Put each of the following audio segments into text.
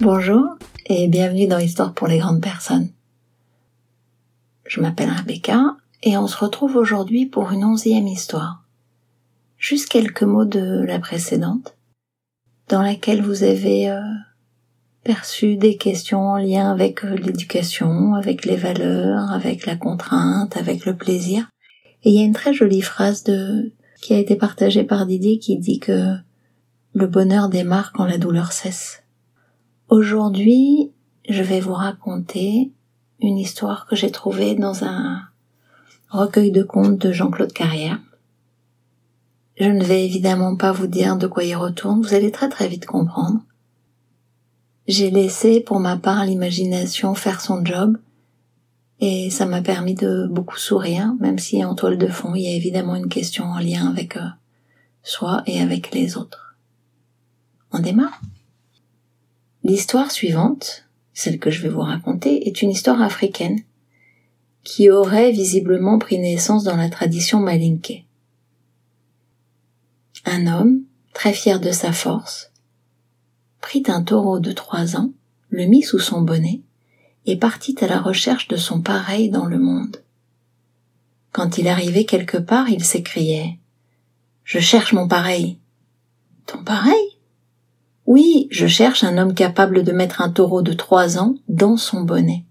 Bonjour et bienvenue dans Histoire pour les grandes personnes. Je m'appelle Rebecca et on se retrouve aujourd'hui pour une onzième histoire. Juste quelques mots de la précédente, dans laquelle vous avez euh, perçu des questions en lien avec euh, l'éducation, avec les valeurs, avec la contrainte, avec le plaisir. Et il y a une très jolie phrase de qui a été partagée par Didier qui dit que le bonheur démarre quand la douleur cesse. Aujourd'hui, je vais vous raconter une histoire que j'ai trouvée dans un recueil de contes de Jean-Claude Carrière. Je ne vais évidemment pas vous dire de quoi il retourne, vous allez très très vite comprendre. J'ai laissé pour ma part l'imagination faire son job et ça m'a permis de beaucoup sourire, même si en toile de fond il y a évidemment une question en lien avec euh, soi et avec les autres. On démarre L'histoire suivante, celle que je vais vous raconter, est une histoire africaine qui aurait visiblement pris naissance dans la tradition malinké. Un homme, très fier de sa force, prit un taureau de trois ans, le mit sous son bonnet et partit à la recherche de son pareil dans le monde. Quand il arrivait quelque part, il s'écriait Je cherche mon pareil. Ton pareil? Oui, je cherche un homme capable de mettre un taureau de trois ans dans son bonnet.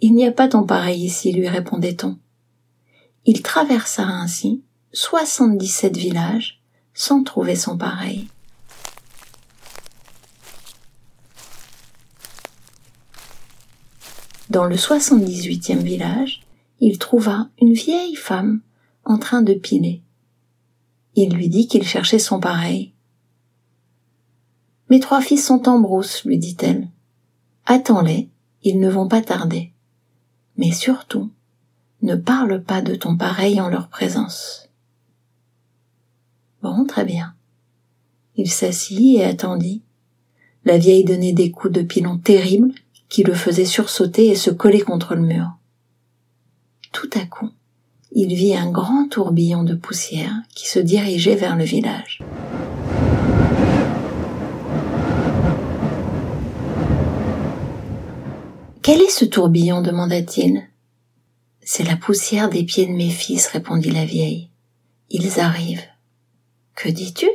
Il n'y a pas ton pareil ici, lui répondait-on. Il traversa ainsi soixante-dix-sept villages sans trouver son pareil. Dans le soixante-dix-huitième village, il trouva une vieille femme en train de piler. Il lui dit qu'il cherchait son pareil. Mes trois fils sont en brousse, lui dit-elle. Attends-les, ils ne vont pas tarder. Mais surtout, ne parle pas de ton pareil en leur présence. Bon, très bien. Il s'assit et attendit. La vieille donnait des coups de pilon terribles qui le faisaient sursauter et se coller contre le mur tout à coup, il vit un grand tourbillon de poussière qui se dirigeait vers le village. Quel est ce tourbillon? demanda-t-il. C'est la poussière des pieds de mes fils, répondit la vieille. Ils arrivent. Que dis-tu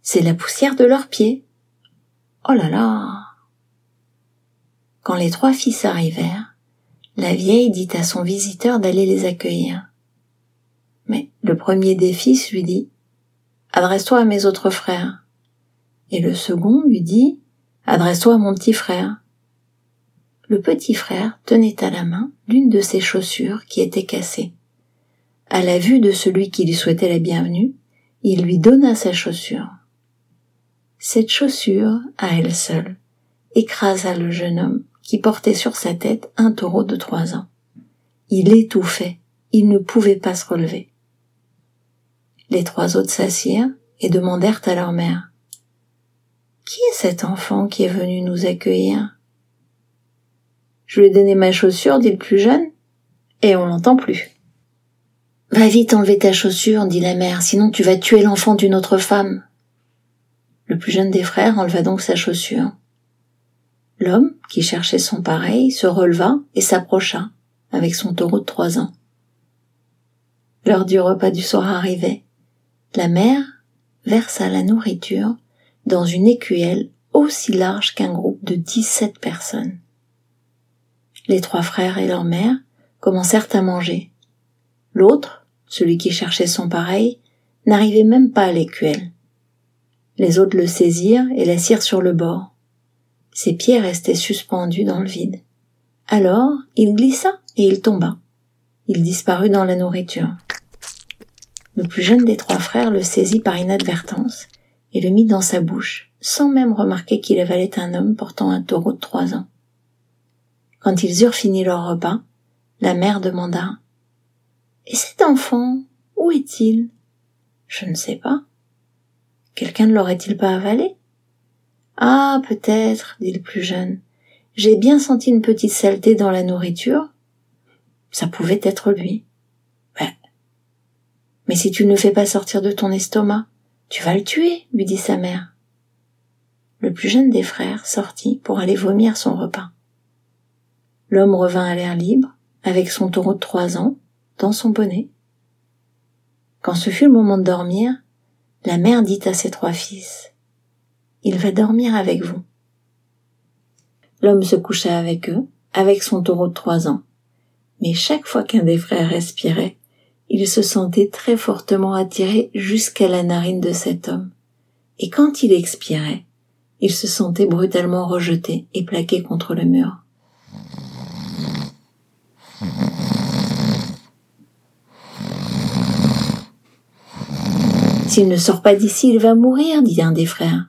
C'est la poussière de leurs pieds. Oh là là Quand les trois fils arrivèrent, la vieille dit à son visiteur d'aller les accueillir. Mais le premier des fils lui dit Adresse-toi à mes autres frères. Et le second lui dit Adresse-toi à mon petit frère. Le petit frère tenait à la main l'une de ses chaussures qui était cassée. À la vue de celui qui lui souhaitait la bienvenue, il lui donna sa chaussure. Cette chaussure, à elle seule, écrasa le jeune homme qui portait sur sa tête un taureau de trois ans. Il étouffait, il ne pouvait pas se relever. Les trois autres s'assirent et demandèrent à leur mère Qui est cet enfant qui est venu nous accueillir? Je lui ai donné ma chaussure, dit le plus jeune, et on l'entend plus. Va vite enlever ta chaussure, dit la mère, sinon tu vas tuer l'enfant d'une autre femme. Le plus jeune des frères enleva donc sa chaussure. L'homme, qui cherchait son pareil, se releva et s'approcha, avec son taureau de trois ans. L'heure du repas du soir arrivait. La mère versa la nourriture dans une écuelle aussi large qu'un groupe de dix-sept personnes. Les trois frères et leur mère commencèrent à manger. L'autre, celui qui cherchait son pareil, n'arrivait même pas à l'écuelle. Les autres le saisirent et l'assirent sur le bord. Ses pieds restaient suspendus dans le vide. Alors, il glissa et il tomba. Il disparut dans la nourriture. Le plus jeune des trois frères le saisit par inadvertance et le mit dans sa bouche, sans même remarquer qu'il avalait un homme portant un taureau de trois ans. Quand ils eurent fini leur repas, la mère demanda Et cet enfant, où est-il Je ne sais pas. Quelqu'un ne l'aurait-il pas avalé? Ah, peut-être, dit le plus jeune. J'ai bien senti une petite saleté dans la nourriture. Ça pouvait être lui. Mais si tu ne le fais pas sortir de ton estomac, tu vas le tuer, lui dit sa mère. Le plus jeune des frères sortit pour aller vomir son repas. L'homme revint à l'air libre, avec son taureau de trois ans, dans son bonnet. Quand ce fut le moment de dormir, la mère dit à ses trois fils, Il va dormir avec vous. L'homme se coucha avec eux, avec son taureau de trois ans. Mais chaque fois qu'un des frères respirait, il se sentait très fortement attiré jusqu'à la narine de cet homme. Et quand il expirait, il se sentait brutalement rejeté et plaqué contre le mur. S'il ne sort pas d'ici, il va mourir, dit un des frères.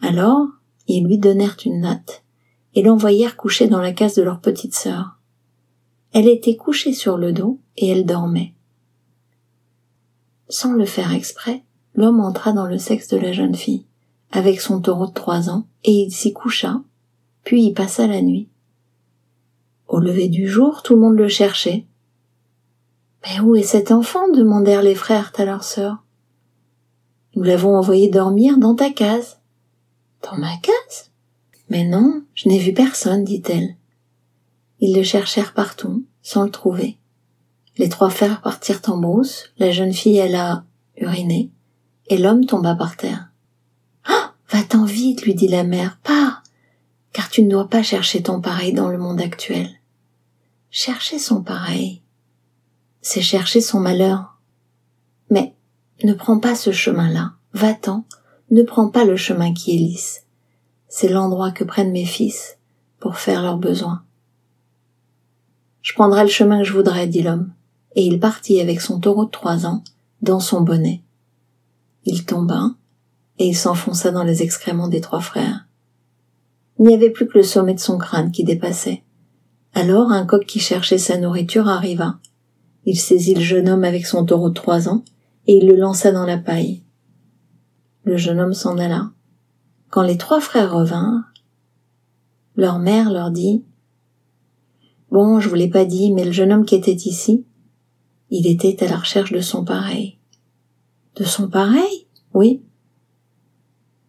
Alors, ils lui donnèrent une natte et l'envoyèrent coucher dans la case de leur petite sœur. Elle était couchée sur le dos et elle dormait. Sans le faire exprès, l'homme entra dans le sexe de la jeune fille, avec son taureau de trois ans, et il s'y coucha, puis y passa la nuit. Au lever du jour, tout le monde le cherchait. Mais où est cet enfant? demandèrent les frères à leur sœur. Nous l'avons envoyé dormir dans ta case. Dans ma case? Mais non, je n'ai vu personne, dit-elle. Ils le cherchèrent partout, sans le trouver. Les trois frères partirent en brousse, la jeune fille elle a uriné, et l'homme tomba par terre. Ah! Va-t'en vite, lui dit la mère, pars, car tu ne dois pas chercher ton pareil dans le monde actuel. Chercher son pareil, c'est chercher son malheur. Mais ne prends pas ce chemin-là, va-t'en, ne prends pas le chemin qui est lisse. C'est l'endroit que prennent mes fils pour faire leurs besoins. Je prendrai le chemin que je voudrais, dit l'homme et il partit avec son taureau de trois ans dans son bonnet. Il tomba, et il s'enfonça dans les excréments des trois frères. Il n'y avait plus que le sommet de son crâne qui dépassait. Alors un coq qui cherchait sa nourriture arriva. Il saisit le jeune homme avec son taureau de trois ans, et il le lança dans la paille. Le jeune homme s'en alla. Quand les trois frères revinrent, leur mère leur dit Bon, je vous l'ai pas dit, mais le jeune homme qui était ici, il était à la recherche de son pareil. De son pareil? Oui.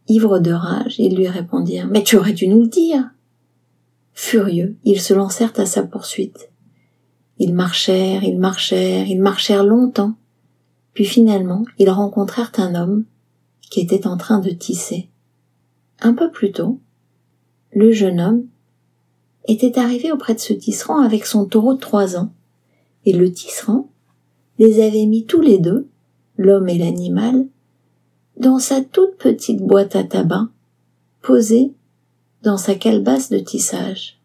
Ivres de rage, ils lui répondirent, mais tu aurais dû nous le dire. Furieux, ils se lancèrent à sa poursuite. Ils marchèrent, ils marchèrent, ils marchèrent longtemps, puis finalement ils rencontrèrent un homme qui était en train de tisser. Un peu plus tôt, le jeune homme était arrivé auprès de ce tisserand avec son taureau de trois ans, et le tisserand les avait mis tous les deux, l'homme et l'animal, dans sa toute petite boîte à tabac, posée dans sa calebasse de tissage.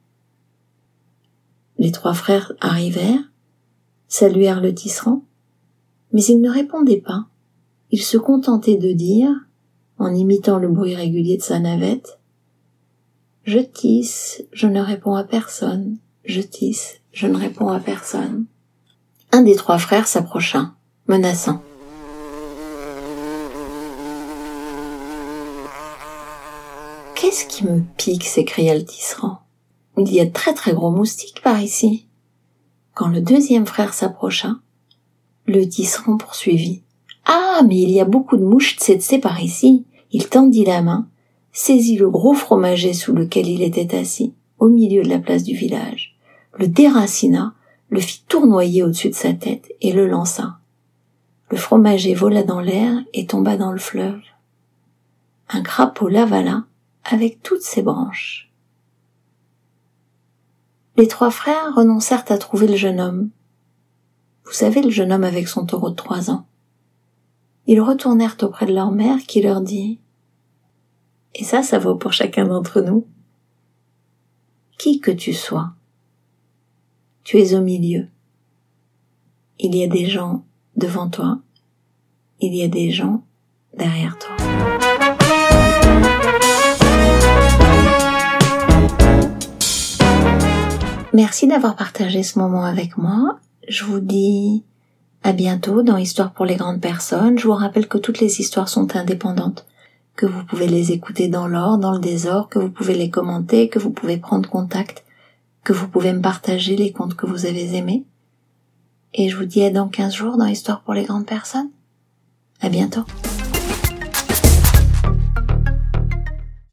Les trois frères arrivèrent, saluèrent le tisserand, mais il ne répondait pas. Il se contentait de dire, en imitant le bruit régulier de sa navette, Je tisse, je ne réponds à personne, je tisse, je ne réponds à personne. Un des trois frères s'approcha, menaçant. Qu'est-ce qui me pique? s'écria le tisserand. Il y a de très très gros moustiques par ici. Quand le deuxième frère s'approcha, le tisserand poursuivit. Ah, mais il y a beaucoup de mouches tsetse par ici. Il tendit la main, saisit le gros fromager sous lequel il était assis, au milieu de la place du village, le déracina le fit tournoyer au-dessus de sa tête et le lança. Le fromager vola dans l'air et tomba dans le fleuve. Un crapaud l'avala avec toutes ses branches. Les trois frères renoncèrent à trouver le jeune homme. Vous savez, le jeune homme avec son taureau de trois ans. Ils retournèrent auprès de leur mère qui leur dit Et ça, ça vaut pour chacun d'entre nous. Qui que tu sois, tu es au milieu. Il y a des gens devant toi, il y a des gens derrière toi. Merci d'avoir partagé ce moment avec moi. Je vous dis à bientôt dans Histoire pour les grandes personnes. Je vous rappelle que toutes les histoires sont indépendantes, que vous pouvez les écouter dans l'ordre, dans le désordre, que vous pouvez les commenter, que vous pouvez prendre contact que vous pouvez me partager les contes que vous avez aimés. et je vous dis à dans 15 jours dans Histoire pour les grandes personnes. À bientôt.